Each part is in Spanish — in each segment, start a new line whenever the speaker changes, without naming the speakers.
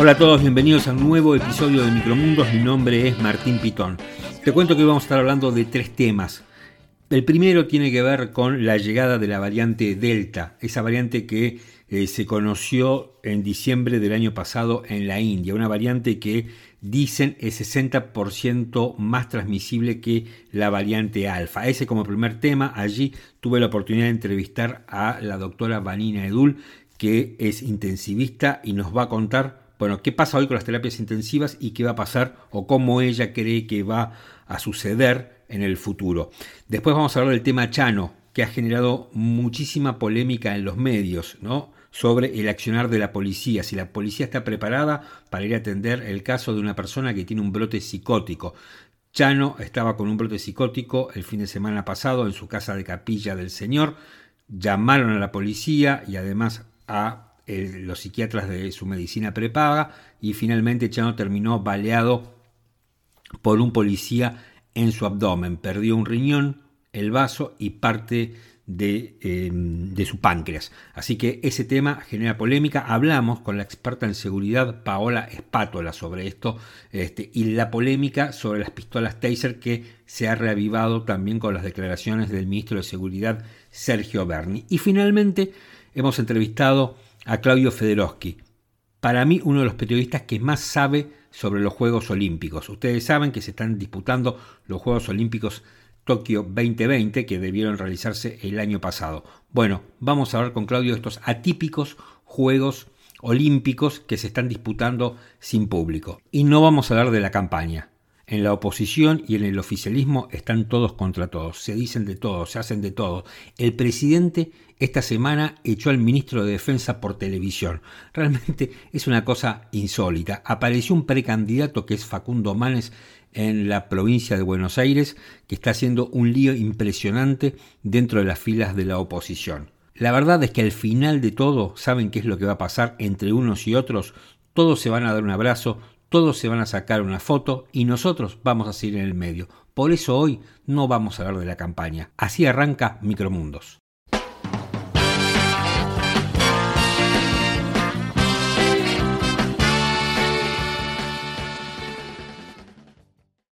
Hola a todos, bienvenidos a un nuevo episodio de Micromundos. Mi nombre es Martín Pitón. Te cuento que hoy vamos a estar hablando de tres temas. El primero tiene que ver con la llegada de la variante Delta, esa variante que eh, se conoció en diciembre del año pasado en la India, una variante que dicen es 60% más transmisible que la variante alfa. Ese como primer tema, allí tuve la oportunidad de entrevistar a la doctora Vanina Edul, que es intensivista y nos va a contar bueno, qué pasa hoy con las terapias intensivas y qué va a pasar o cómo ella cree que va a suceder en el futuro. Después vamos a hablar del tema Chano, que ha generado muchísima polémica en los medios, ¿no? sobre el accionar de la policía, si la policía está preparada para ir a atender el caso de una persona que tiene un brote psicótico. Chano estaba con un brote psicótico el fin de semana pasado en su casa de capilla del Señor, llamaron a la policía y además a eh, los psiquiatras de su medicina prepaga y finalmente Chano terminó baleado por un policía en su abdomen. Perdió un riñón, el vaso y parte de, em, de, su páncreas. Así que ese tema genera polémica. Hablamos con la experta en seguridad Paola Espátola sobre esto este, y la polémica sobre las pistolas Taser que se ha reavivado también con las declaraciones del ministro de Seguridad Sergio Berni. Y finalmente hemos entrevistado a Claudio Federowski, para mí uno de los periodistas que más sabe sobre los Juegos Olímpicos. Ustedes saben que se están disputando los Juegos Olímpicos Tokio 2020 que debieron realizarse el año pasado. Bueno, vamos a hablar con Claudio de estos atípicos Juegos Olímpicos que se están disputando sin público. Y no vamos a hablar de la campaña. En la oposición y en el oficialismo están todos contra todos, se dicen de todo, se hacen de todo. El presidente esta semana echó al ministro de Defensa por televisión. Realmente es una cosa insólita. Apareció un precandidato que es Facundo Manes en la provincia de Buenos Aires que está haciendo un lío impresionante dentro de las filas de la oposición. La verdad es que al final de todo, ¿saben qué es lo que va a pasar entre unos y otros? Todos se van a dar un abrazo, todos se van a sacar una foto y nosotros vamos a seguir en el medio. Por eso hoy no vamos a hablar de la campaña. Así arranca Micromundos.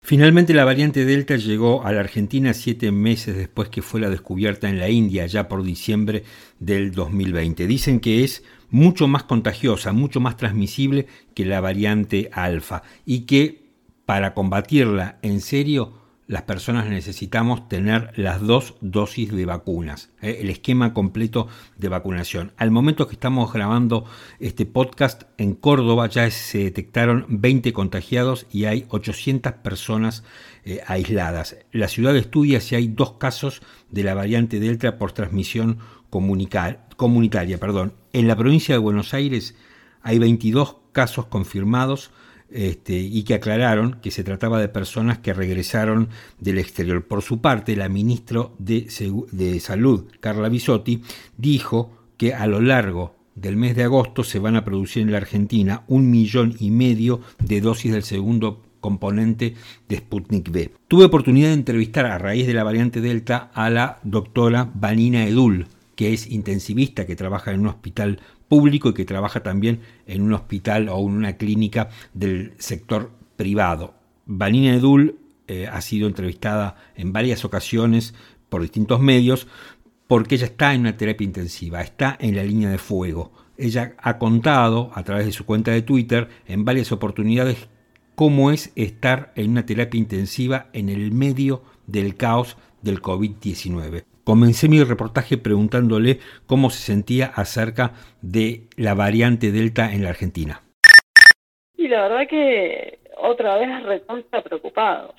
Finalmente la variante Delta llegó a la Argentina siete meses después que fue la descubierta en la India, ya por diciembre del 2020. Dicen que es mucho más contagiosa, mucho más transmisible que la variante alfa y que para combatirla en serio las personas necesitamos tener las dos dosis de vacunas, ¿eh? el esquema completo de vacunación. Al momento que estamos grabando este podcast, en Córdoba ya se detectaron 20 contagiados y hay 800 personas eh, aisladas. La ciudad estudia si hay dos casos de la variante Delta por transmisión comunitaria. Perdón. En la provincia de Buenos Aires hay 22 casos confirmados este, y que aclararon que se trataba de personas que regresaron del exterior. Por su parte, la ministra de, Salud, Carla Bisotti, dijo que a lo largo del mes de agosto se van a producir en la Argentina un millón y medio de dosis del segundo componente de Sputnik V. Tuve oportunidad de entrevistar a raíz de la variante Delta a la doctora Vanina Edul, que es intensivista, que trabaja en un hospital público y que trabaja también en un hospital o en una clínica del sector privado. Vanina Edul eh, ha sido entrevistada en varias ocasiones por distintos medios porque ella está en una terapia intensiva, está en la línea de fuego. Ella ha contado a través de su cuenta de Twitter en varias oportunidades cómo es estar en una terapia intensiva en el medio del caos del COVID-19. Comencé mi reportaje preguntándole cómo se sentía acerca de la variante Delta en la Argentina.
Y la verdad que otra vez recontra preocupados,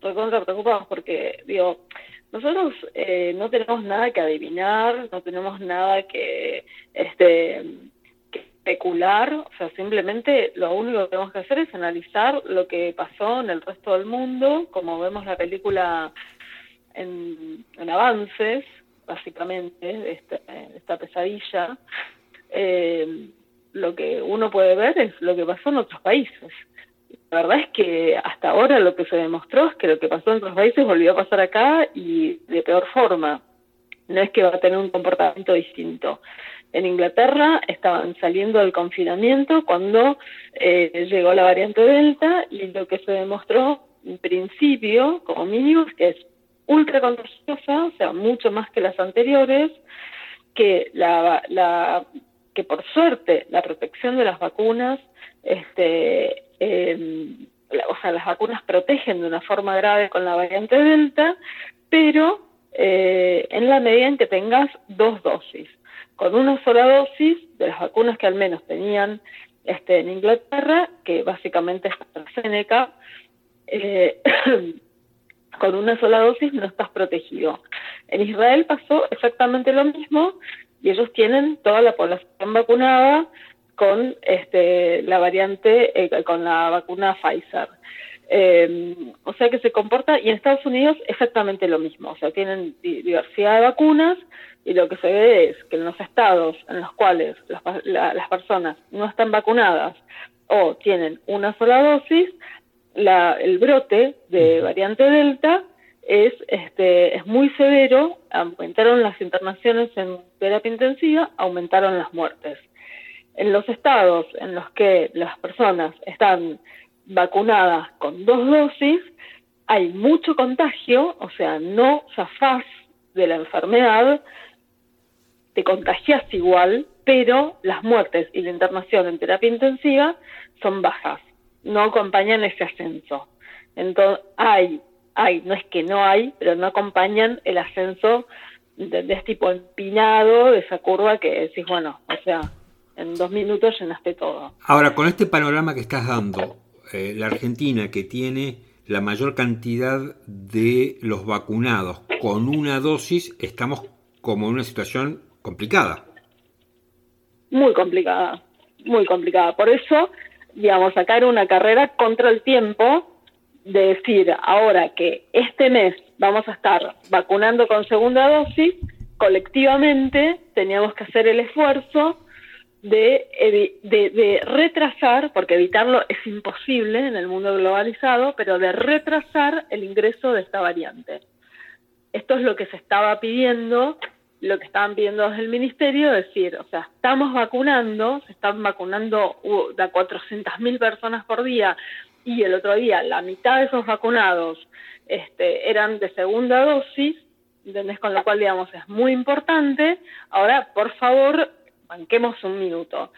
recontra preocupados porque, digo, nosotros eh, no tenemos nada que adivinar, no tenemos nada que, este, que especular, o sea, simplemente lo único que tenemos que hacer es analizar lo que pasó en el resto del mundo, como vemos la película en, avances, básicamente, de, este, esta pesadilla, eh, lo que uno puede ver es lo que pasó en otros países. La verdad es que hasta ahora lo que se demostró es que lo que pasó en otros países volvió a pasar acá y de peor forma. No es que va a tener un comportamiento distinto. En Inglaterra estaban saliendo del confinamiento cuando eh, llegó la variante Delta y lo que se demostró en principio, como mínimo, es que ultra contagiosa, o sea, mucho más que las anteriores, que la, que por suerte la protección de las vacunas, este, em, o sea, las vacunas protegen de una forma grave con la variante Delta, pero eh, en la medida en que tengas dos dosis. Con una sola dosis de las vacunas que al menos tenían este, en Inglaterra, que básicamente es AstraZeneca, eh, con una sola dosis no estás protegido. En Israel pasó exactamente lo mismo y ellos tienen toda la población vacunada con este, la variante, eh, con la vacuna Pfizer. Eh, o sea que se comporta, y en Estados Unidos exactamente lo mismo, o sea, tienen diversidad de vacunas y lo que se ve es que en los estados en los cuales las, personas no están vacunadas o tienen una sola dosis, el brote de variante Delta es, este, es muy severo, aumentaron las internaciones en terapia intensiva, aumentaron las muertes. En los estados en los que las personas están vacunadas con dos dosis, hay mucho contagio, o sea, no zafás de la enfermedad, te contagias igual, pero las muertes y la internación en terapia intensiva son bajas, no acompañan ese ascenso. Entonces, hay, hay, no es que no hay, pero no acompañan el ascenso de, de este tipo empinado, de esa curva que decís, bueno, o sea, en dos minutos llenaste todo.
Ahora, con este panorama que estás dando, eh, la Argentina que tiene la mayor cantidad de los vacunados con una dosis, estamos como en una situación complicada.
Muy complicada, muy complicada. Por eso, digamos, sacar una carrera contra el tiempo de decir ahora que este mes vamos a estar vacunando con segunda dosis, colectivamente teníamos que hacer el esfuerzo de, de, retrasar, porque evitarlo es imposible en el mundo globalizado, pero de retrasar el ingreso de esta variante. Esto es lo que se estaba pidiendo, lo que estaban pidiendo desde el ministerio, decir, o sea, estamos vacunando, se están vacunando uh, de 400.000 personas por día, y el otro día la mitad de esos vacunados este, eran de segunda dosis, ¿entendés? Con lo cual, digamos, es muy importante. Ahora, por favor, banquemos un minuto.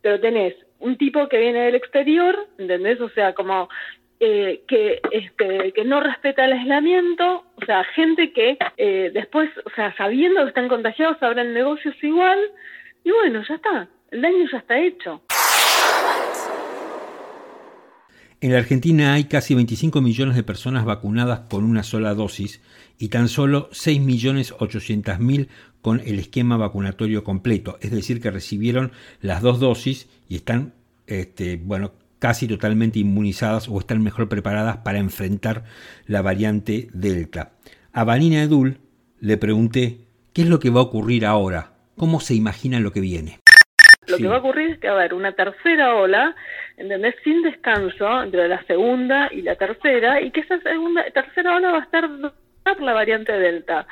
Pero tenés un tipo que viene del exterior, ¿entendés? O sea, como eh, que, este, que no respeta el aislamiento, o sea, gente que eh, después, o sea, sabiendo que están contagiados, abren negocios igual, y bueno, ya está, el daño ya está hecho.
En la Argentina hay casi 25 millones de personas vacunadas con una sola dosis y tan solo 6.800.000 con el esquema vacunatorio completo, es decir, que recibieron las dos dosis y están, este, bueno, casi totalmente inmunizadas o están mejor preparadas para enfrentar la variante Delta. A Vanina Edul le pregunté qué es lo que va a ocurrir ahora, cómo se imagina lo que viene.
Lo que va a ocurrir es que va a haber una tercera ola, ¿entendés? Sin descanso entre la segunda y la tercera, y que esa segunda, tercera ola va a estar la variante Delta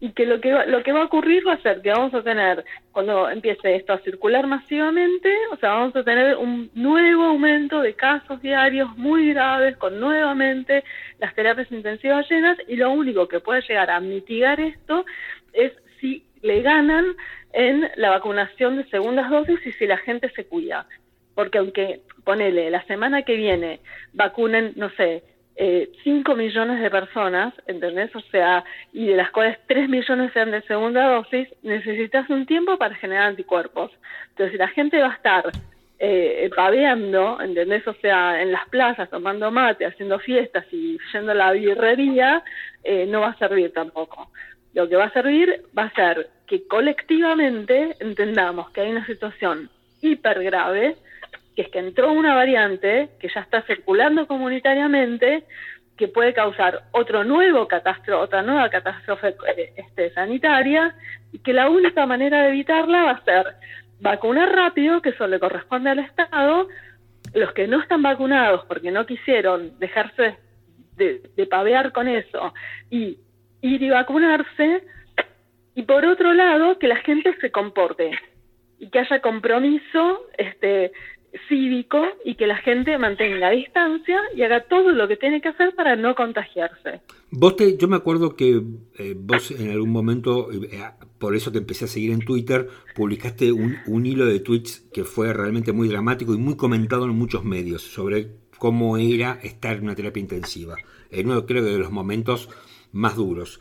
y que lo que va, lo que va a ocurrir va a ser que vamos a tener cuando empiece esto a circular masivamente, o sea, vamos a tener un nuevo aumento de casos diarios muy graves con nuevamente las terapias intensivas llenas y lo único que puede llegar a mitigar esto es si le ganan en la vacunación de segundas dosis y si la gente se cuida. Porque aunque ponele la semana que viene vacunen, no sé, eh, 5 millones de personas, ¿entendés? O sea, y de las cuales 3 millones sean de segunda dosis, necesitas un tiempo para generar anticuerpos. Entonces, si la gente va a estar eh, paveando, ¿entendés? O sea, en las plazas, tomando mate, haciendo fiestas y yendo a la birrería, eh, no va a servir tampoco. Lo que va a servir va a ser que colectivamente entendamos que hay una situación hiper grave, que es que entró una variante que ya está circulando comunitariamente, que puede causar otro nuevo catástrofe, otra nueva catástrofe eh, este, sanitaria, y que la única manera de evitarla va a ser vacunar rápido, que eso le corresponde al Estado, los que no están vacunados porque no quisieron dejarse de, de pavear con eso y ir y vacunarse, y por otro lado, que la gente se comporte y que haya compromiso este, cívico y que la gente mantenga distancia y haga todo lo que tiene que hacer para no contagiarse.
Vos te, yo me acuerdo que eh, vos en algún momento, eh, por eso te empecé a seguir en Twitter, publicaste un, hilo de tweets que fue realmente muy dramático y muy comentado en muchos medios sobre cómo era estar en una terapia intensiva. En uno creo que de los momentos más duros.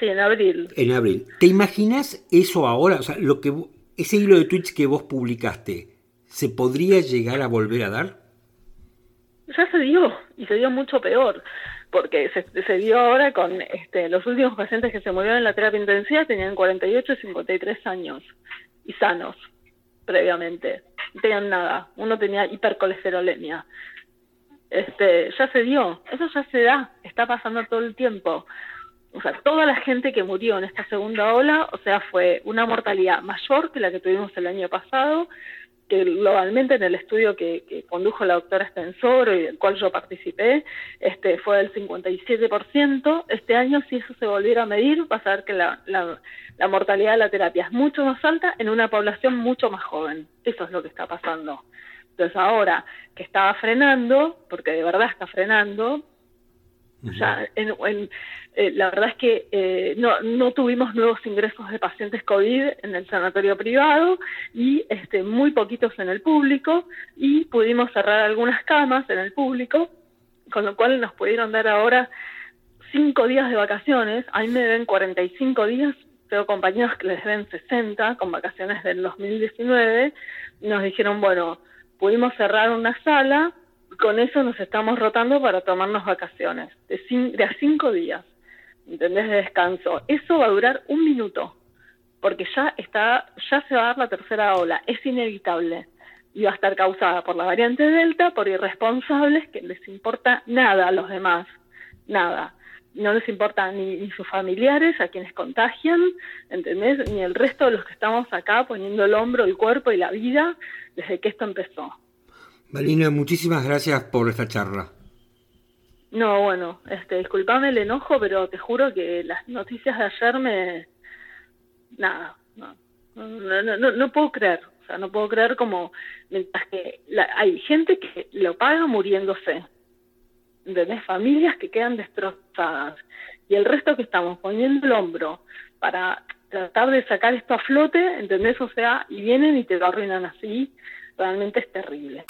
sí, en abril.
En abril. ¿Te imaginas eso ahora? O sea, lo que ese hilo de tweets que vos publicaste, ¿se podría llegar a volver a dar?
Ya se dio, y se dio mucho peor, porque se, dio ahora con este, los últimos pacientes que se murieron en la terapia intensiva tenían 48 y 53 años, y sanos, previamente. No tenían nada, uno tenía hipercolesterolemia. Este, ya se dio, eso ya se da, está pasando todo el tiempo o sea, toda la gente que murió en esta segunda ola, o sea, fue una mortalidad mayor que la que tuvimos el año pasado, que globalmente en el estudio que, condujo la doctora Estensoro y del cual yo participé, este, fue del 57%. Este año, si eso se volviera a medir, va a ver que la, la mortalidad de la terapia es mucho más alta en una población mucho más joven. Eso es lo que está pasando. Entonces ahora que estaba frenando, porque de verdad está frenando, ya en, eh, la verdad es que eh, no, no tuvimos nuevos ingresos de pacientes COVID en el sanatorio privado y este, muy poquitos en el público y pudimos cerrar algunas camas en el público, con lo cual nos pudieron dar ahora cinco días de vacaciones. A mí me deben 45 días, tengo compañeros que les deben 60 con vacaciones del 2019. Nos dijeron, bueno, pudimos cerrar una sala con eso nos estamos rotando para tomarnos vacaciones, de, de a cinco días, ¿entendés? De descanso. Eso va a durar un minuto, porque ya está, ya se va a dar la tercera ola, es inevitable. Y va a estar causada por la variante Delta, por irresponsables que les importa nada a los demás, nada. No les importa ni, ni sus familiares, a quienes contagian, ¿entendés? Ni el resto de los que estamos acá poniendo el hombro, el cuerpo y la vida desde que esto empezó.
Marina, muchísimas gracias por esta charla.
No, bueno, este, disculpame el enojo, pero te juro que las noticias de ayer me... Nada, no, no, no, no puedo creer, o sea, no puedo creer como mientras que hay gente que lo paga muriéndose, ¿entendés? Familias que quedan destrozadas y el resto que estamos poniendo el hombro para tratar de sacar esto a flote, ¿entendés? O sea, y vienen y te lo arruinan así, realmente es terrible.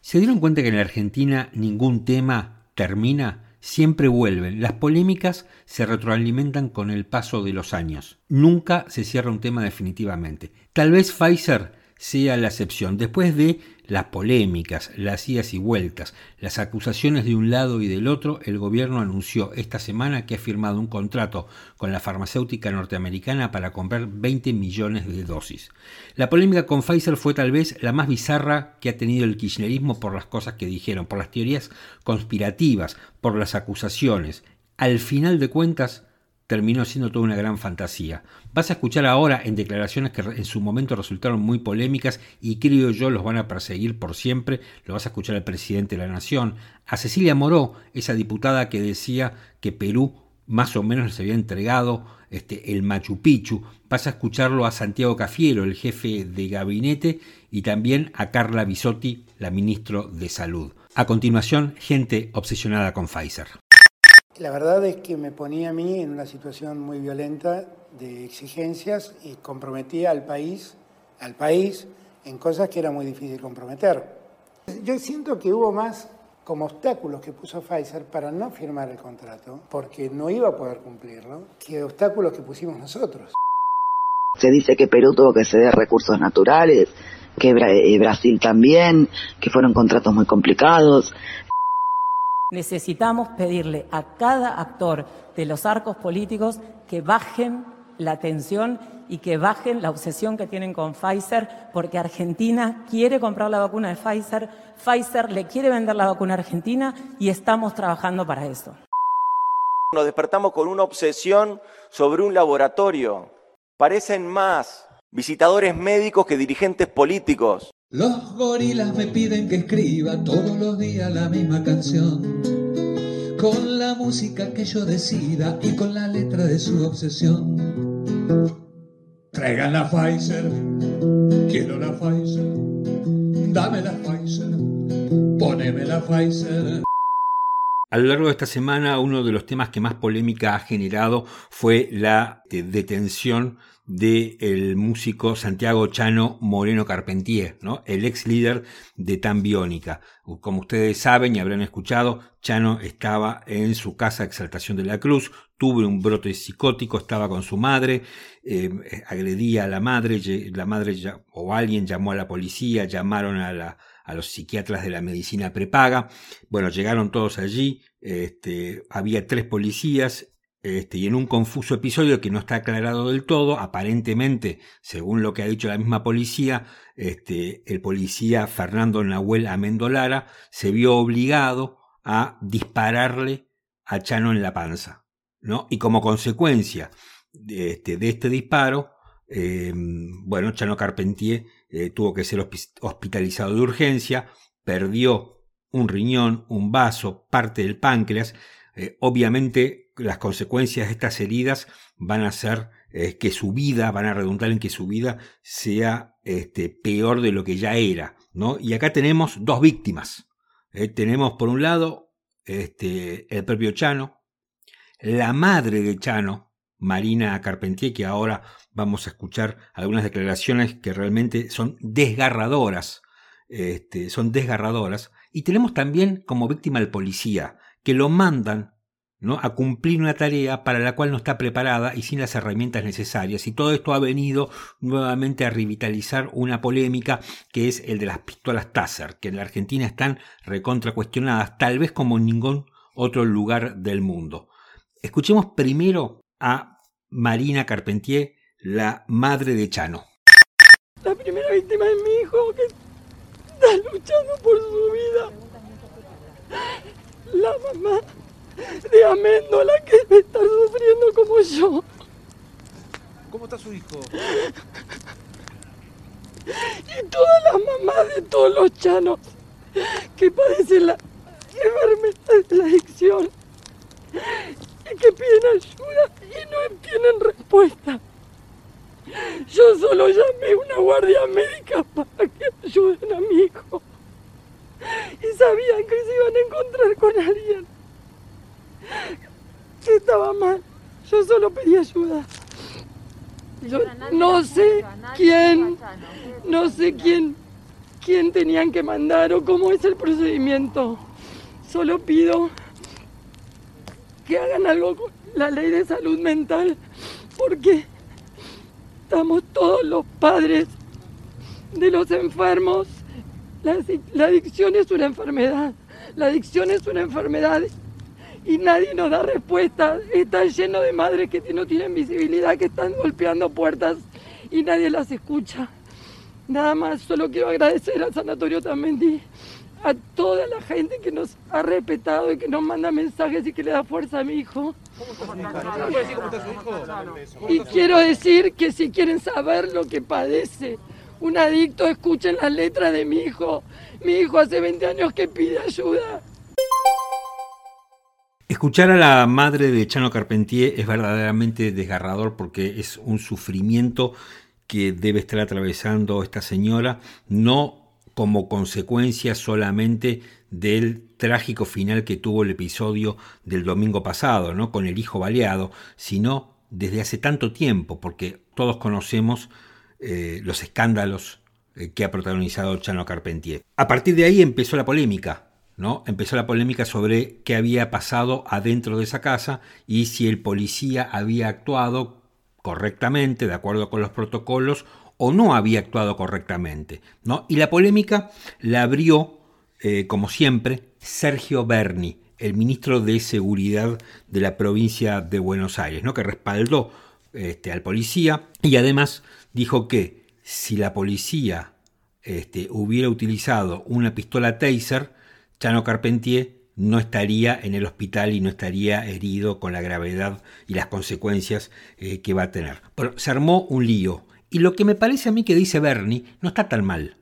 ¿Se dieron cuenta que en la Argentina ningún tema termina? Siempre vuelven. Las polémicas se retroalimentan con el paso de los años. Nunca se cierra un tema definitivamente. Tal vez Pfizer sea la excepción. Después de las polémicas, las idas y vueltas, las acusaciones de un lado y del otro, el gobierno anunció esta semana que ha firmado un contrato con la farmacéutica norteamericana para comprar 20 millones de dosis. La polémica con Pfizer fue tal vez la más bizarra que ha tenido el kirchnerismo por las cosas que dijeron, por las teorías conspirativas, por las acusaciones. Al final de cuentas, terminó siendo toda una gran fantasía. Vas a escuchar ahora en declaraciones que en su momento resultaron muy polémicas y creo yo los van a perseguir por siempre. Lo vas a escuchar al presidente de la Nación, a Cecilia Moró, esa diputada que decía que Perú más o menos les había entregado este, el Machu Picchu. Vas a escucharlo a Santiago Cafiero, el jefe de gabinete, y también a Carla Bisotti, la ministra de Salud. A continuación, gente obsesionada con Pfizer.
La verdad es que me ponía a mí en una situación muy violenta de exigencias y comprometía al país, al país en cosas que era muy difícil comprometer. Yo siento que hubo más como obstáculos que puso Pfizer para no firmar el contrato, porque no iba a poder cumplirlo, que obstáculos que pusimos nosotros.
Se dice que Perú tuvo que ceder recursos naturales, que eh, Brasil también, que fueron contratos muy complicados.
Necesitamos pedirle a cada actor de los arcos políticos que bajen la tensión y que bajen la obsesión que tienen con Pfizer, porque Argentina quiere comprar la vacuna de Pfizer, Pfizer le quiere vender la vacuna a Argentina y estamos trabajando para eso.
Nos despertamos con una obsesión sobre un laboratorio. Parecen más visitadores médicos que dirigentes políticos.
Los gorilas me piden que escriba todos los días la misma canción, con la música que yo decida y con la letra de su obsesión. Traigan la Pfizer, quiero la Pfizer, dame la Pfizer, poneme la Pfizer.
A lo largo de esta semana, uno de los temas que más polémica ha generado fue la eh, detención del músico Santiago Chano Moreno Carpentier, ¿no? el ex líder de Tan Biónica. Como ustedes saben y habrán escuchado, Chano estaba en su casa Exaltación de la Cruz, tuvo un brote psicótico, estaba con su madre, eh, agredía a la madre, la madre o alguien llamó a la policía, llamaron a, la, a los psiquiatras de la medicina prepaga. Bueno, llegaron todos allí, este, había tres policías, este, y en un confuso episodio que no está aclarado del todo, aparentemente, según lo que ha dicho la misma policía, este, el policía Fernando Nahuel Amendolara se vio obligado a dispararle a Chano en la panza. ¿no? Y como consecuencia de este, este disparo, em, bueno, Chano Carpentier eh, tuvo que ser hospitalizado de urgencia, perdió un riñón, un vaso, parte del páncreas. Eh, obviamente las consecuencias de estas heridas van a ser eh, que su vida, van a redundar en que su vida sea este, peor de lo que ya era. ¿no? Y acá tenemos dos víctimas. Eh, tenemos por un lado este, el propio Chano, la madre de Chano, Marina Carpentier, que ahora vamos a escuchar algunas declaraciones que realmente son desgarradoras. Este, son desgarradoras. Y tenemos también como víctima al policía, que lo mandan ¿no? a cumplir una tarea para la cual no está preparada y sin las herramientas necesarias. Y todo esto ha venido nuevamente a revitalizar una polémica que es el de las pistolas Taser, que en la Argentina están recontra cuestionadas, tal vez como en ningún otro lugar del mundo. Escuchemos primero a Marina Carpentier, la madre de Chano.
La primera víctima es mi hijo que está luchando por su vida. La mamá de Améndola que debe estar sufriendo como yo.
¿Cómo está su hijo?
Y todas las mamás de todos los chanos que padecen la enfermedad de la adicción y que piden ayuda y no tienen respuesta. Yo solo llamé a una guardia médica para que ayuden a mi hijo. Y sabían que se iban a encontrar con alguien estaba mal. Yo solo pedí ayuda. Yo no sé quién, no sé quién, quién tenían que mandar o cómo es el procedimiento. Solo pido que hagan algo con la ley de salud mental, porque estamos todos los padres de los enfermos. La, la adicción es una enfermedad. La adicción es una enfermedad y nadie nos da respuesta. Está lleno de madres que no tienen visibilidad, que están golpeando puertas y nadie las escucha. Nada más, solo quiero agradecer al Sanatorio Tamendi, a toda la gente que nos ha respetado y que nos manda mensajes y que le da fuerza a mi hijo. Y quiero decir que si quieren saber lo que padece un adicto, escuchen las letras de mi hijo. Mi hijo hace 20 años que pide ayuda.
Escuchar a la madre de Chano Carpentier es verdaderamente desgarrador porque es un sufrimiento que debe estar atravesando esta señora, no como consecuencia solamente del trágico final que tuvo el episodio del domingo pasado, ¿no? con el hijo baleado, sino desde hace tanto tiempo, porque todos conocemos eh, los escándalos eh, que ha protagonizado Chano Carpentier. A partir de ahí empezó la polémica, ¿no? Empezó la polémica sobre qué había pasado adentro de esa casa y si el policía había actuado correctamente, de acuerdo con los protocolos, o no había actuado correctamente. ¿no? Y la polémica la abrió, eh, como siempre, Sergio Berni, el ministro de Seguridad de la provincia de Buenos Aires, ¿no? que respaldó este, al policía y además dijo que si la policía este, hubiera utilizado una pistola taser, Chano Carpentier no estaría en el hospital y no estaría herido con la gravedad y las consecuencias eh, que va a tener. Pero se armó un lío. Y lo que me parece a mí que dice Bernie no está tan mal.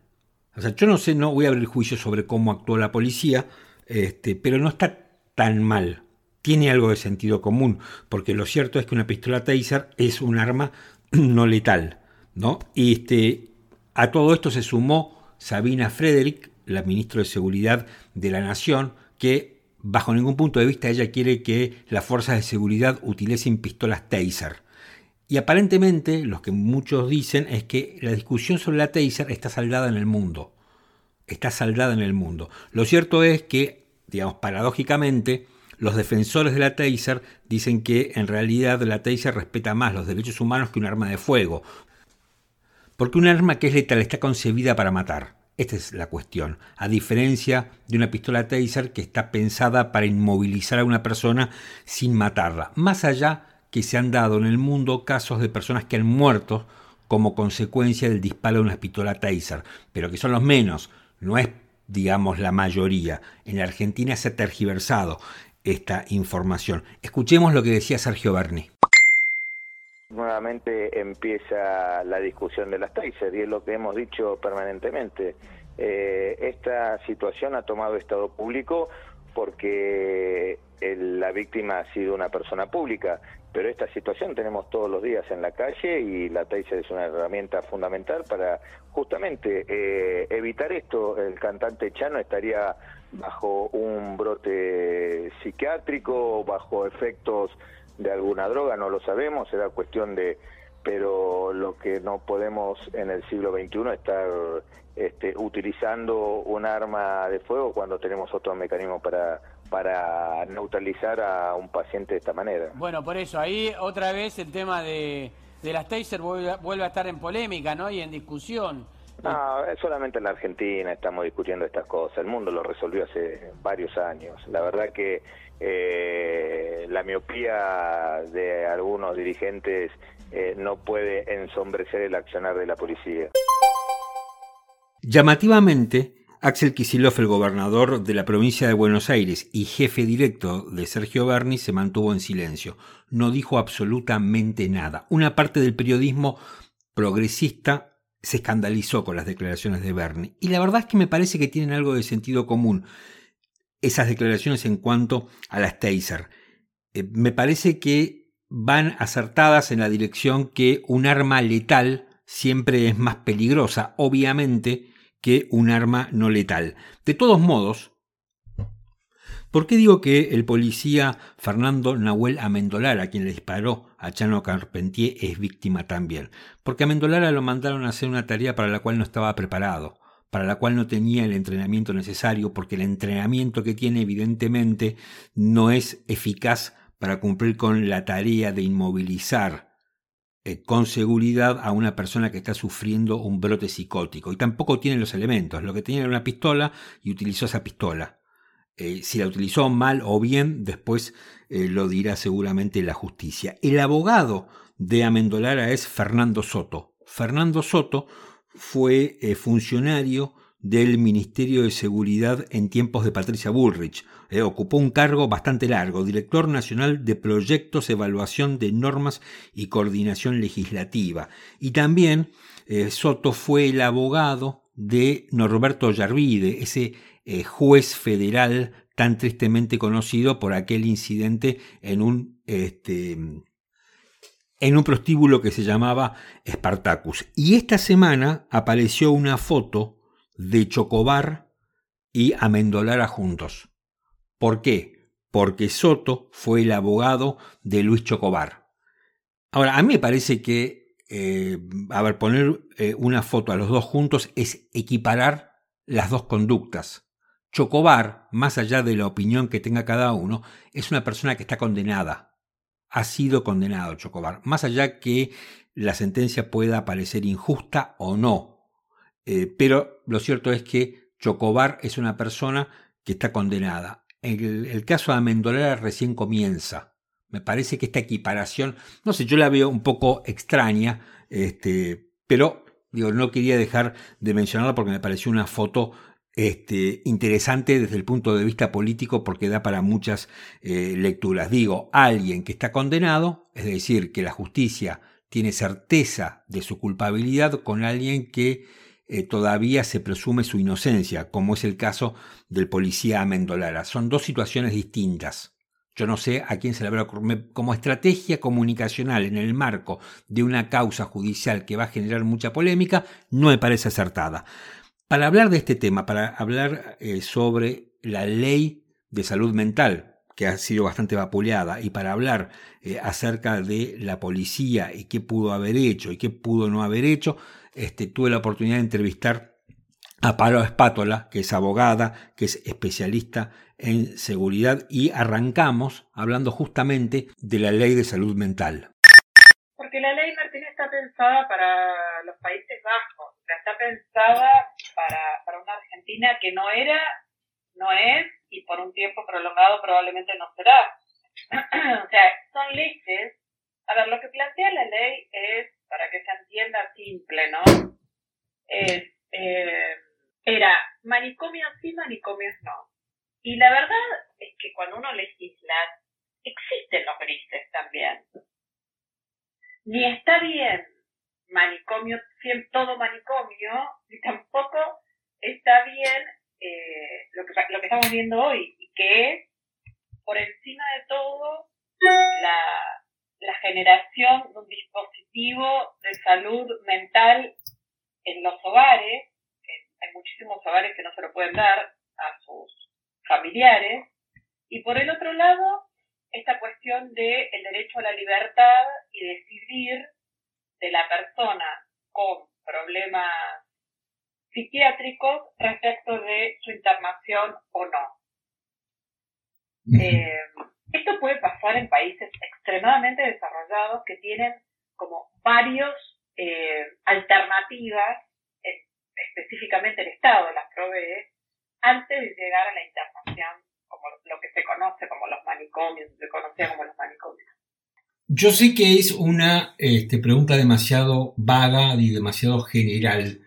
O sea, yo no sé, no voy a abrir juicio sobre cómo actuó la policía, este, pero no está tan mal. Tiene algo de sentido común, porque lo cierto es que una pistola taser es un arma no letal. ¿no? Y este, a todo esto se sumó Sabina Frederick, la ministra de Seguridad de la Nación, que bajo ningún punto de vista ella quiere que las fuerzas de seguridad utilicen pistolas taser. Y aparentemente lo que muchos dicen es que la discusión sobre la taser está saldada en el mundo. Está saldada en el mundo. Lo cierto es que, digamos, paradójicamente, los defensores de la taser dicen que en realidad la taser respeta más los derechos humanos que un arma de fuego. Porque un arma que es letal está concebida para matar. Esta es la cuestión. A diferencia de una pistola taser que está pensada para inmovilizar a una persona sin matarla. Más allá que se han dado en el mundo casos de personas que han muerto como consecuencia del disparo de una pistola taser, pero que son los menos, no es digamos la mayoría. En la Argentina se ha tergiversado esta información. Escuchemos lo que decía Sergio Berni.
Nuevamente empieza la discusión de las taser y es lo que hemos dicho permanentemente. Eh, esta situación ha tomado estado público porque la víctima ha sido una persona pública, pero esta situación tenemos todos los días en la calle y la taser es una herramienta fundamental para justamente eh, evitar esto. El cantante Chano estaría bajo un brote psiquiátrico, bajo efectos de alguna droga, no lo sabemos, será cuestión de, pero lo que no podemos en el siglo XXI estar este, utilizando un arma de fuego cuando tenemos otros mecanismos para para neutralizar a un paciente de esta manera.
Bueno, por eso, ahí otra vez el tema de, de las taser vuelve, vuelve a estar en polémica, ¿no? Y en discusión.
No, solamente en la Argentina estamos discutiendo estas cosas. El mundo lo resolvió hace varios años. La verdad que eh, la miopía de algunos dirigentes eh, no puede ensombrecer el accionar de la policía.
Llamativamente, Axel Kicillof, el gobernador de la provincia de Buenos Aires y jefe directo de Sergio Berni, se mantuvo en silencio. No dijo absolutamente nada. Una parte del periodismo progresista se escandalizó con las declaraciones de Bernie. Y la verdad es que me parece que tienen algo de sentido común esas declaraciones en cuanto a las taser. Eh, me parece que van acertadas en la dirección que un arma letal siempre es más peligrosa, obviamente, que un arma no letal. De todos modos, ¿Por qué digo que el policía Fernando Nahuel Amendolara, quien le disparó a Chano Carpentier, es víctima también? Porque Amendolara lo mandaron a hacer una tarea para la cual no estaba preparado, para la cual no tenía el entrenamiento necesario, porque el entrenamiento que tiene evidentemente no es eficaz para cumplir con la tarea de inmovilizar eh, con seguridad a una persona que está sufriendo un brote psicótico. Y tampoco tiene los elementos. Lo que tenía era una pistola y utilizó esa pistola. Eh, si la utilizó mal o bien, después eh, lo dirá seguramente la justicia. El abogado de Amendolara es Fernando Soto. Fernando Soto fue eh, funcionario del Ministerio de Seguridad en tiempos de Patricia Bullrich. ocupó un cargo bastante largo, director nacional de proyectos, evaluación de normas y coordinación legislativa. Y también Soto fue el abogado de Norberto Yarvide, ese eh, juez federal tan tristemente conocido por aquel incidente en un, este, en un prostíbulo que se llamaba Spartacus. Y esta semana apareció una foto de Chocobar y Amendolara juntos. ¿Por qué? Porque Soto fue el abogado de Luis Chocobar. Ahora, a mí me parece que, eh, a ver, poner eh, una foto a los dos juntos es equiparar las dos conductas. Chocobar, más allá de la opinión que tenga cada uno, es una persona que está condenada. Ha sido condenado Chocobar, más allá que la sentencia pueda parecer injusta o no. Eh, pero lo cierto es que Chocobar es una persona que está condenada. El, el caso de Amendolara recién comienza. Me parece que esta equiparación, no sé, yo la veo un poco extraña, este, pero digo, no quería dejar de mencionarla porque me pareció una foto este, interesante desde el punto de vista político porque da para muchas eh, lecturas. Digo, alguien que está condenado, es decir, que la justicia tiene certeza de su culpabilidad con alguien que eh, todavía se presume su inocencia, como es el caso del policía Amendolara. Son dos situaciones distintas. yo no sé a quién se le habrá ocurrido, como estrategia comunicacional en el marco de una causa judicial que va a generar mucha polémica, no me parece acertada. Para hablar de este tema, para hablar eh, sobre la ley de salud mental, que ha sido bastante vapuleada, y para hablar eh, acerca de la policía y qué pudo haber hecho y qué pudo no haber hecho, este, tuve la oportunidad de entrevistar a Palo Espátola, que es abogada, que es especialista en seguridad, y arrancamos hablando justamente de la ley de salud mental.
Porque la ley, Martín, está pensada para los Países Bajos, está pensada para, para una Argentina que no era, no es, y por un tiempo prolongado probablemente no será. o sea, son leyes. A ver, lo que plantea la ley es, para que se entienda simple, ¿no? Es, eh, era manicomios sí, manicomios no. Y la verdad es que cuando uno legisla, existen los grises también. Ni está bien manicomio, todo manicomio, ni tampoco está bien eh, lo, que, lo que estamos viendo hoy, y que es, por encima de todo, la, la generación de un dispositivo de salud mental en los hogares, hay muchísimos hogares que no se lo pueden dar a sus familiares, y por el otro lado, esta cuestión del el derecho a la libertad y decidir de la persona con problemas psiquiátricos respecto de su internación o no. Eh, esto puede pasar en países extremadamente desarrollados que tienen como varios eh, alternativas, específicamente el Estado las provee, antes de llegar a la internación, como lo que se conoce como los manicomios, se conocía como los manicomios.
Yo sé que es una este, pregunta demasiado vaga y demasiado general,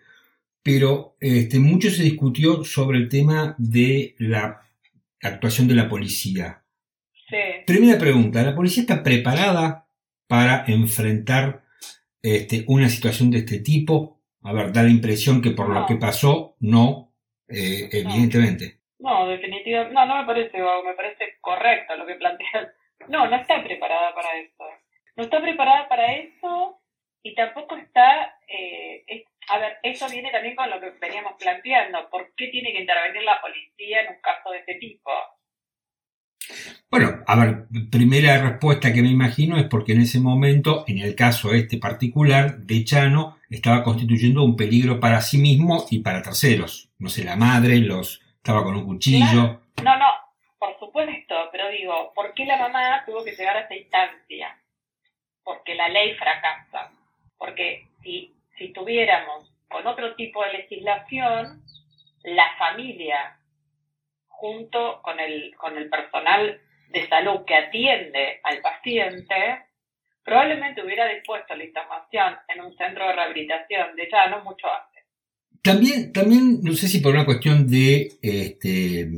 pero este, mucho se discutió sobre el tema de la actuación de la policía. Primera pregunta, ¿la policía está preparada para enfrentar este, una situación de este tipo? A ver, da la impresión que por lo que pasó, no, eh, evidentemente.
No, definitivamente, no, no me parece, me parece correcto lo que planteas. No, no está preparada para eso. No está preparada para eso y tampoco está, eh, a ver, eso viene también con lo que veníamos planteando. ¿Por qué tiene que intervenir la policía en un caso de este tipo?
Bueno, a ver, primera respuesta que me imagino es porque en ese momento, en el caso este particular de Chano, estaba constituyendo un peligro para sí mismo y para terceros. No sé, la madre, los estaba con un cuchillo.
No, no, por supuesto, pero digo, ¿por qué la mamá tuvo que llegar a esta instancia? Porque la ley fracasa. Porque si, si tuviéramos con otro tipo de legislación, la familia junto con el, con el personal de salud que atiende al paciente, probablemente hubiera dispuesto la internación en un centro de rehabilitación de no mucho antes.
También, también, no sé si por una cuestión de, este,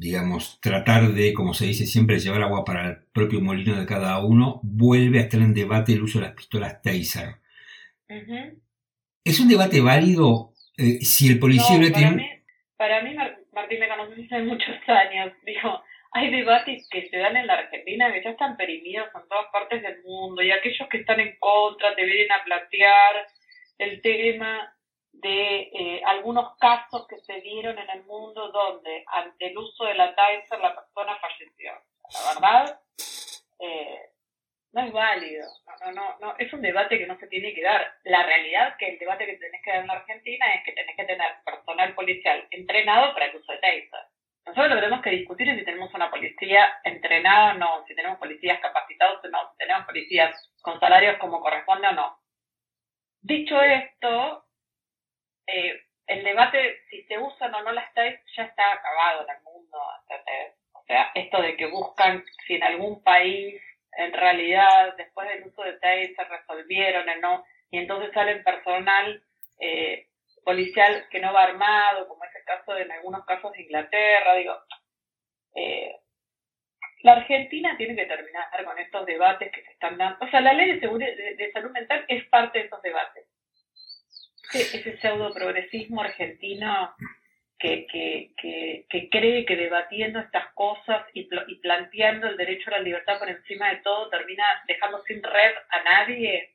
digamos, tratar de, como se dice siempre, llevar agua para el propio molino de cada uno, vuelve a estar en debate el uso de las pistolas Taser. ¿Es un debate válido eh, si el policía
no, tiene... para mí, Martín, me conoces hace muchos años. Digo, hay debates que se dan en la Argentina que ya están perimidos en todas partes del mundo y aquellos que están en contra te vienen a plantear el tema de eh, algunos casos que se dieron en el mundo donde ante el uso de la Taser la persona falleció. La verdad, eh, no es válido. No, no, no, es un debate que no se tiene que dar. La realidad que el debate que tenés que dar en la Argentina es que tenés que tener personal policial entrenado para el uso de taser. Nosotros lo que tenemos que discutir es si tenemos una policía entrenada o no, si tenemos policías capacitados o no, si tenemos policías con salarios como corresponde o no. Dicho esto, eh, el debate si se usan o no las taser ya está acabado en el mundo. O sea, esto de que buscan si en algún país en realidad después del uso de se resolvieron o no, y entonces salen personal eh, policial que no va armado, como es el caso de en algunos casos de Inglaterra, digo, eh, la Argentina tiene que terminar con estos debates que se están dando. O sea, la ley de, seguridad, de, salud mental es parte de estos debates. Ese, ese pseudo progresismo argentino que, que, que, que cree que debatiendo estas cosas y, y, planteando el derecho a la libertad por encima de todo termina dejando sin red a nadie.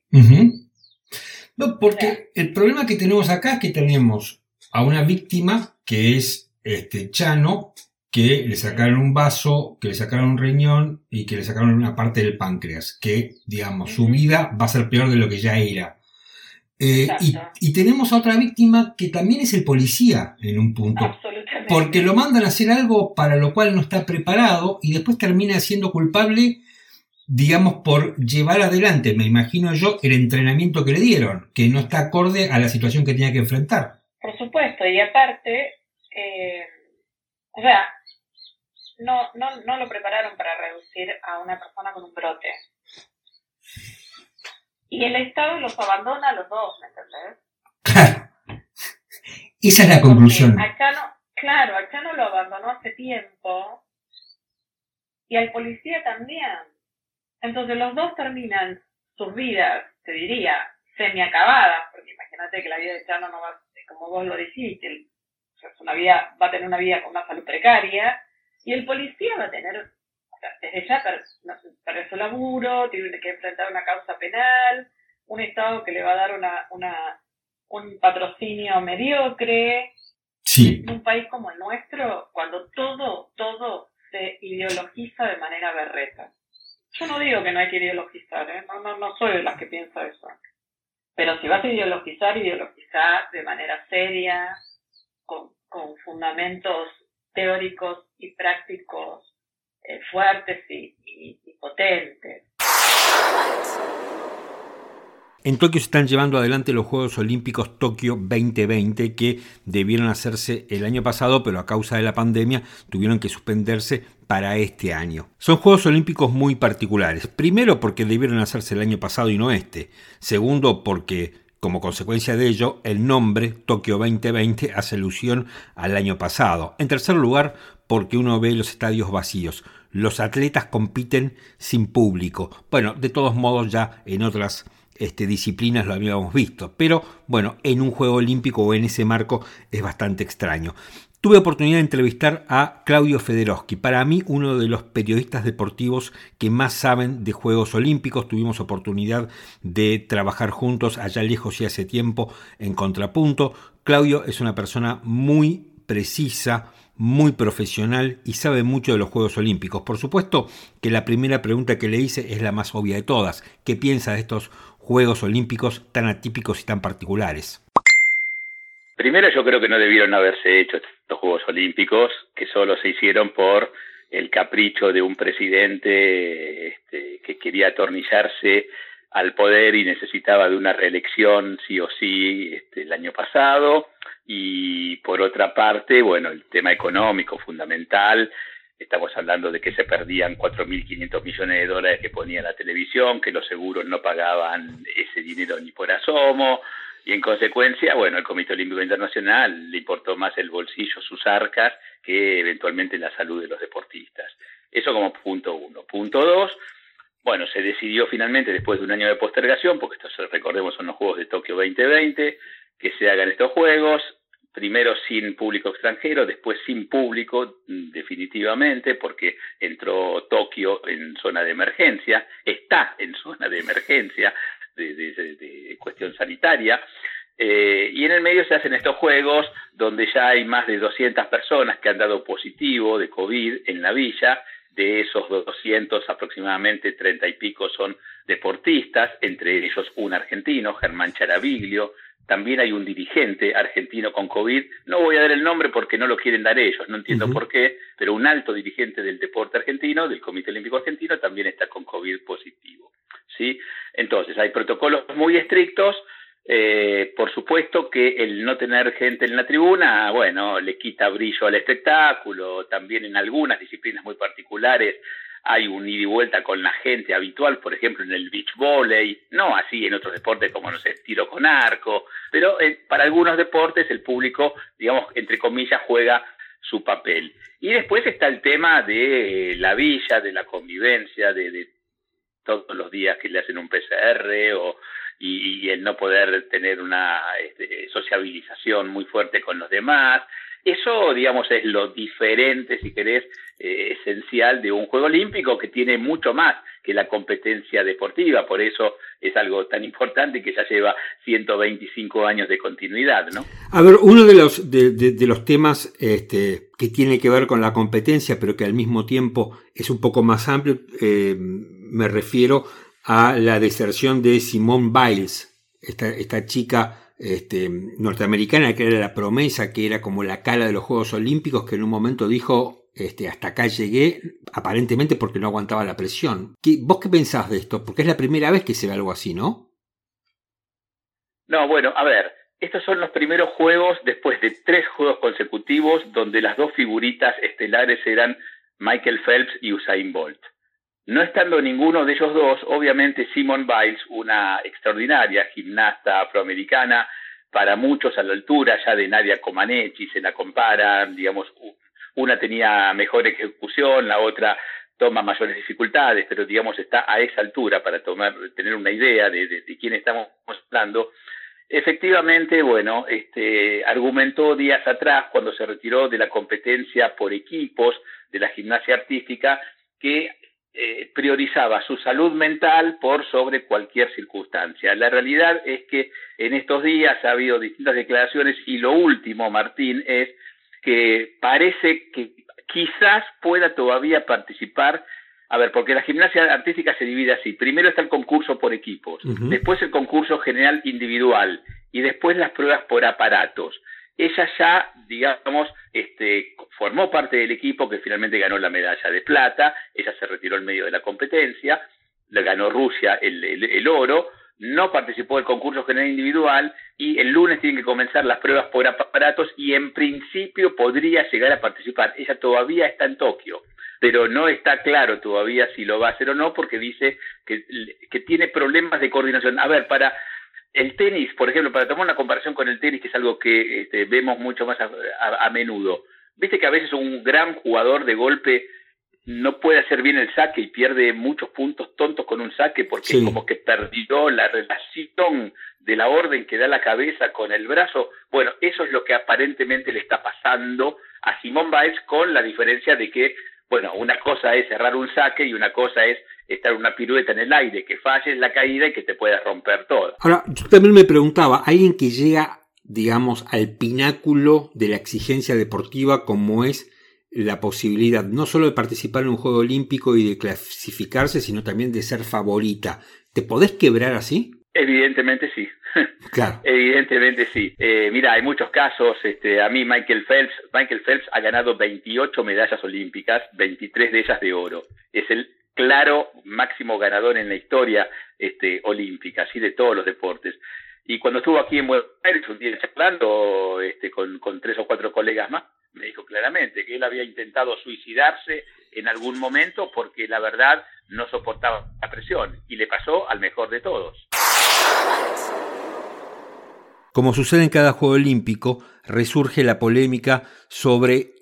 No, porque el problema que tenemos acá es que tenemos a una víctima que es este Chano, que le sacaron un vaso, que le sacaron un riñón y que le sacaron una parte del páncreas, que, digamos, su vida va a ser peor de lo que ya era. Eh, y, tenemos a otra víctima que también es el policía en un punto. Porque lo mandan a hacer algo para lo cual no está preparado y después termina siendo culpable, digamos, por llevar adelante, me imagino yo, el entrenamiento que le dieron, que no está acorde a la situación que tenía que enfrentar.
Por supuesto, y aparte, eh, o sea, no, no, no lo prepararon para reducir a una persona con un brote. Y el Estado los abandona a los dos, ¿me entendés?
Claro. Esa es la conclusión.
claro, acá no lo abandonó hace tiempo. Y al policía también. Entonces los dos terminan sus vidas, te diría, semi-acabadas, porque imagínate que la vida de Chano no va, como vos lo dijiste, una vida, va a tener una vida con una salud precaria, y el policía va a tener desde ya perder su laburo, tiene que enfrentar una causa penal, un Estado que le va a dar una, una, un patrocinio mediocre.
Sí.
En un país como el nuestro, cuando todo, todo se ideologiza de manera berreta. Yo no digo que no hay que ideologizar, ¿eh? no, no, no soy de las que piensa eso. Pero si vas a ideologizar, ideologizar de manera seria, con, con fundamentos teóricos y prácticos eh, fuertes y, potentes.
En Tokio se están llevando adelante los Juegos Olímpicos Tokio 2020 que debieron hacerse el año pasado, pero a causa de la pandemia tuvieron que suspenderse para este año. Son Juegos Olímpicos muy particulares. Primero porque debieron hacerse el año pasado y no este. Segundo porque como consecuencia de ello, el nombre Tokio 2020 hace alusión al año pasado. En tercer lugar, porque uno ve los estadios vacíos. Los atletas compiten sin público. Bueno, de todos modos ya en otras este, disciplinas lo habíamos visto, pero bueno, en un Juego Olímpico o en ese marco es bastante extraño. Tuve oportunidad de entrevistar a Claudio Federowski, para mí uno de los periodistas deportivos que más saben de Juegos Olímpicos. Tuvimos oportunidad de trabajar juntos allá lejos y hace tiempo en Contrapunto. Claudio es una persona muy precisa, muy profesional y sabe mucho de los Juegos Olímpicos. Por supuesto que la primera pregunta que le hice es la más obvia de todas. ¿Qué piensa de estos Juegos Olímpicos tan atípicos y tan particulares?
Primero yo creo que no debieron haberse hecho estos Juegos Olímpicos, que solo se hicieron por el capricho de un presidente este, que quería atornillarse al poder y necesitaba de una reelección sí o sí este, el año pasado. Y por otra parte, bueno, el tema económico fundamental, estamos hablando de que se perdían 4.500 millones de dólares que ponía la televisión, que los seguros no pagaban ese dinero ni por asomo, y en consecuencia, bueno, el Comité Olímpico Internacional le importó más el bolsillo, sus arcas, que eventualmente la salud de los deportistas. Eso como punto uno. Punto dos, bueno, se decidió finalmente, después de un año de postergación, porque estos, recordemos, son los Juegos de Tokio 2020, que se hagan estos Juegos, primero sin público extranjero, después sin público definitivamente, porque entró Tokio en zona de emergencia, está en zona de emergencia, de, cuestión sanitaria. Eh, y en el medio se hacen estos juegos donde ya hay más de 200 personas que han dado positivo de COVID en la villa. De esos 200, aproximadamente 30 y pico son deportistas, entre ellos un argentino, Germán Charaviglio. También hay un dirigente argentino con COVID. No voy a dar el nombre porque no lo quieren dar ellos, no entiendo por qué, pero un alto dirigente del deporte argentino, del Comité Olímpico Argentino, también está con COVID positivo. ¿sí? Entonces, hay protocolos muy estrictos. Eh, por supuesto que el no tener gente en la tribuna, bueno, le quita brillo al espectáculo. También en algunas disciplinas muy particulares hay un ida y vuelta con la gente habitual, por ejemplo, en el beach volley, no así en otros deportes como, no sé, tiro con arco, pero eh, para algunos deportes el público, digamos, entre comillas, juega su papel. Y después está el tema de la villa, de la convivencia, de, todos los días que le hacen un PCR o, y, el no poder tener una este, sociabilización muy fuerte con los demás. Eso, digamos, es lo diferente, si querés, eh, esencial de un Juego Olímpico que tiene mucho más que la competencia deportiva, por eso es algo tan importante que ya lleva 125 años de continuidad, ¿no?
A ver, uno de los, de, los temas este, que tiene que ver con la competencia, pero que al mismo tiempo es un poco más amplio, eh, me refiero a la deserción de Simone Biles, esta, esta chica este, norteamericana que era la promesa, que era como la cara de los Juegos Olímpicos, que en un momento dijo, este, hasta acá llegué, aparentemente porque no aguantaba la presión. ¿Qué, ¿Vos qué pensás de esto? Porque es la primera vez que se ve algo así, ¿no?
No, bueno, a ver, estos son los primeros juegos después de tres juegos consecutivos donde las dos figuritas estelares eran Michael Phelps y Usain Bolt. No estando ninguno de ellos dos, obviamente Simone Biles, una extraordinaria gimnasta afroamericana, para muchos a la altura ya de Nadia Comaneci, se la comparan, digamos, una tenía mejor ejecución, la otra toma mayores dificultades, pero digamos está a esa altura para tomar, tener una idea de, de, quién estamos hablando. Efectivamente, bueno, este, argumentó días atrás, cuando se retiró de la competencia por equipos de la gimnasia artística, que eh, priorizaba su salud mental por sobre cualquier circunstancia. La realidad es que en estos días ha habido distintas declaraciones y lo último, Martín, es que parece que quizás pueda todavía participar. A ver, porque la gimnasia artística se divide así. Primero está el concurso por equipos, después el concurso general individual y después las pruebas por aparatos ella ya, digamos, este, formó parte del equipo que finalmente ganó la medalla de plata, ella se retiró en medio de la competencia, le ganó Rusia el, oro, no participó del concurso general individual y el lunes tienen que comenzar las pruebas por aparatos y en principio podría llegar a participar. Ella todavía está en Tokio, pero no está claro todavía si lo va a hacer o no porque dice que, que tiene problemas de coordinación. A ver, para el tenis, por ejemplo, para tomar una comparación con el tenis, que es algo que este, vemos mucho más a, menudo, viste que a veces un gran jugador de golpe no puede hacer bien el saque y pierde muchos puntos tontos con un saque porque como que perdió la relación de la orden que da la cabeza con el brazo. Bueno, eso es lo que aparentemente le está pasando a Simón Biles con la diferencia de que, bueno, una cosa es cerrar un saque y una cosa es estar una pirueta en el aire, que falles la caída y que te pueda romper todo.
Ahora, yo también me preguntaba, alguien que llega, digamos, al pináculo de la exigencia deportiva como es la posibilidad no solo de participar en un juego olímpico y de clasificarse, sino también de ser favorita. ¿Te podés quebrar así?
Evidentemente sí.
Claro.
Evidentemente sí. Eh, mira, hay muchos casos. Este, a mí Michael Phelps, Michael Phelps ha ganado 28 medallas olímpicas, 23 de ellas de oro. Es el claro máximo ganador en la historia este, olímpica, así de todos los deportes. Y cuando estuvo aquí en Buenos Aires, un día charlando este, con, con tres o cuatro colegas más, me dijo claramente que él había intentado suicidarse en algún momento porque la verdad no soportaba la presión y le pasó al mejor de todos.
Como sucede en cada Juego Olímpico, resurge la polémica sobre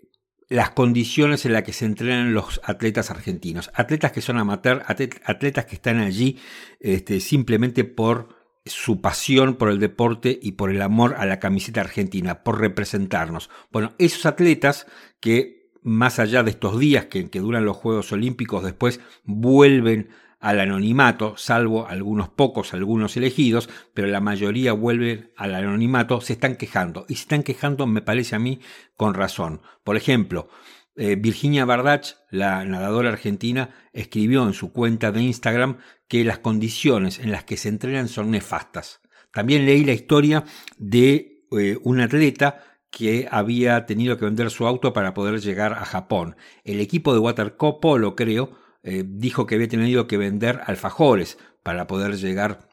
las condiciones en las que se entrenan los atletas argentinos. Atletas que son amateur, atletas que están allí este, simplemente por su pasión por el deporte y por el amor a la camiseta argentina, por representarnos. Bueno, esos atletas que más allá de estos días que, que duran los Juegos Olímpicos, después vuelven al anonimato, salvo algunos pocos, algunos elegidos, pero la mayoría vuelve al anonimato, se están quejando. Y se están quejando, me parece a mí, con razón. Por ejemplo, eh, Virginia Bardach, la nadadora argentina, escribió en su cuenta de Instagram que las condiciones en las que se entrenan son nefastas. También leí la historia de eh, un atleta que había tenido que vender su auto para poder llegar a Japón. El equipo de waterpolo, creo, eh, dijo que había tenido que vender alfajores para poder llegar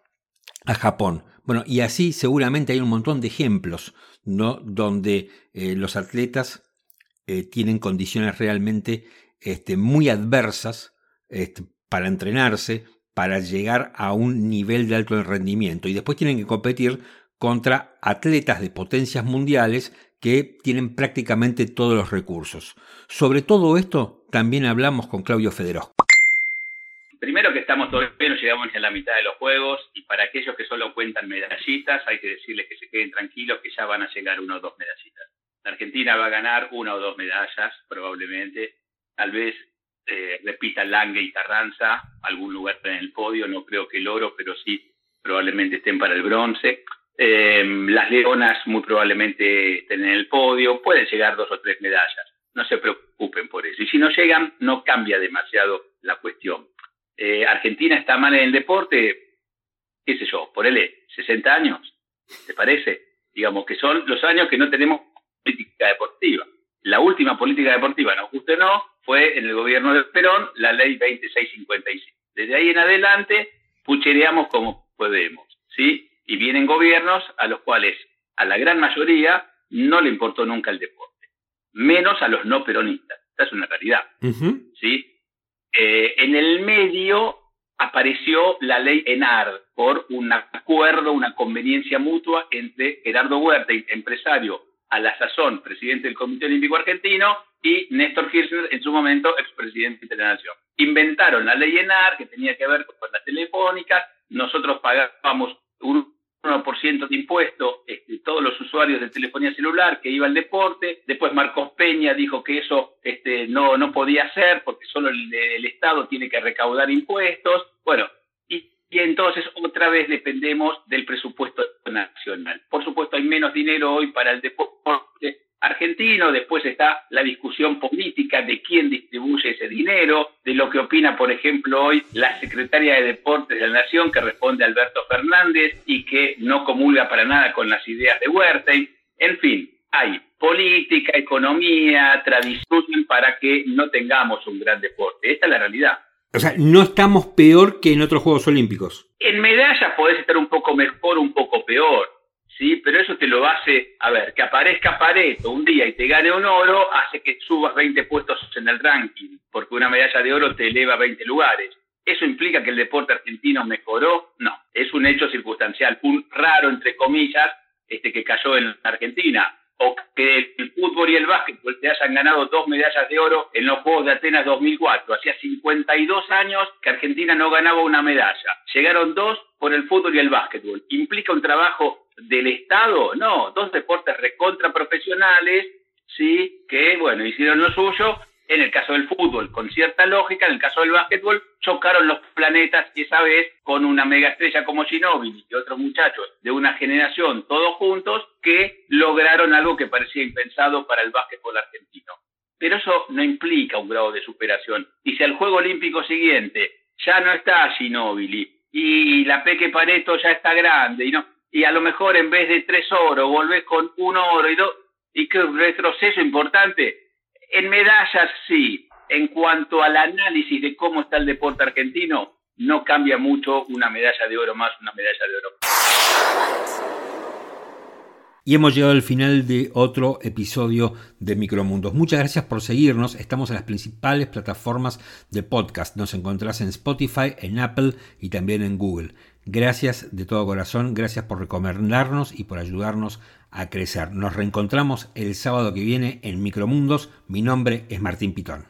a Japón. Bueno, y así seguramente hay un montón de ejemplos, ¿no? Donde eh, los atletas eh, tienen condiciones realmente este, muy adversas este, para entrenarse, para llegar a un nivel de alto rendimiento. Y después tienen que competir contra atletas de potencias mundiales que tienen prácticamente todos los recursos. Sobre todo esto también hablamos con Claudio Federó.
Primero que estamos todavía, no llegamos a la mitad de los juegos y para aquellos que solo cuentan medallitas hay que decirles que se queden tranquilos que ya van a llegar uno o dos medallitas. La Argentina va a ganar una o dos medallas, probablemente. Tal vez eh, repita Lange y Carranza, algún lugar en el podio, no creo que el oro, pero sí probablemente estén para el bronce. Eh, las Leonas muy probablemente estén en el podio, pueden llegar dos o tres medallas, no se preocupen por eso. Y si no llegan, no cambia demasiado la cuestión. Eh, Argentina está mal en el deporte, qué sé yo, por él 60 años, ¿te parece? Digamos que son los años que no tenemos política deportiva. La última política deportiva, nos guste o no, fue en el gobierno de Perón la ley 2655. Desde ahí en adelante puchereamos como podemos, ¿sí? Y vienen gobiernos a los cuales a la gran mayoría no le importó nunca el deporte, menos a los no peronistas. Esta es una realidad, ¿sí? Eh, en el medio apareció la ley ENAR por un acuerdo, una conveniencia mutua entre Gerardo Huerta, empresario a la sazón presidente del Comité Olímpico Argentino, y Néstor Kirchner, en su momento expresidente de la Nación. Inventaron la ley ENAR, que tenía que ver con las telefónicas, nosotros pagábamos un 1% de impuesto, este, todos los usuarios de telefonía celular que iba al deporte. Después Marcos Peña dijo que eso este, no, no podía ser porque solo el, el Estado tiene que recaudar impuestos. Bueno, y, y, entonces otra vez dependemos del presupuesto nacional. Por supuesto hay menos dinero hoy para el deporte argentino, después está la discusión política de quién distribuye ese dinero, de lo que opina, por ejemplo, hoy la secretaria de Deportes de la Nación, que responde a Alberto Fernández y que no comulga para nada con las ideas de Huerta. En fin, hay política, economía, tradición para que no tengamos un gran deporte. Esta es la realidad.
O sea, no estamos peor que en otros Juegos Olímpicos.
En medallas podés estar un poco mejor, un poco peor ¿sí? Pero eso te lo hace, a ver, que aparezca Pareto un día y te gane un oro, hace que subas 20 puestos en el ranking, porque una medalla de oro te eleva 20 lugares. ¿Eso implica que el deporte argentino mejoró? No, es un hecho circunstancial, un raro, entre comillas, este que cayó en Argentina o que el fútbol y el básquetbol te hayan ganado dos medallas de oro en los Juegos de Atenas 2004. Hacía 52 años que Argentina no ganaba una medalla. Llegaron dos por el fútbol y el básquetbol. ¿Implica un trabajo del Estado? No, dos deportes recontra profesionales, ¿sí? que, bueno, hicieron lo suyo en el caso del fútbol, con cierta lógica, en el caso del básquetbol, chocaron los planetas esa vez con una mega estrella como Ginóbili y otros muchachos de una generación, todos juntos, que lograron algo que parecía impensado para el básquetbol argentino. Pero eso no implica un grado de superación. Y si al Juego Olímpico siguiente ya no está Ginóbili y la Peque Pareto ya está grande y no y a lo mejor en vez de tres oros volvés con un oro y dos y que retroceso importante en medallas sí, en cuanto al análisis de cómo está el deporte argentino, no cambia mucho una medalla de oro más, una medalla de oro.
Y hemos llegado al final de otro episodio de Micromundos. Muchas gracias por seguirnos. Estamos en las principales plataformas de podcast. Nos encontrás en Spotify, en Apple y también en Google. Gracias de todo corazón, gracias por recomendarnos y por ayudarnos a crecer. Nos reencontramos el sábado que viene en Micromundos. Mi nombre es Martín Pitón.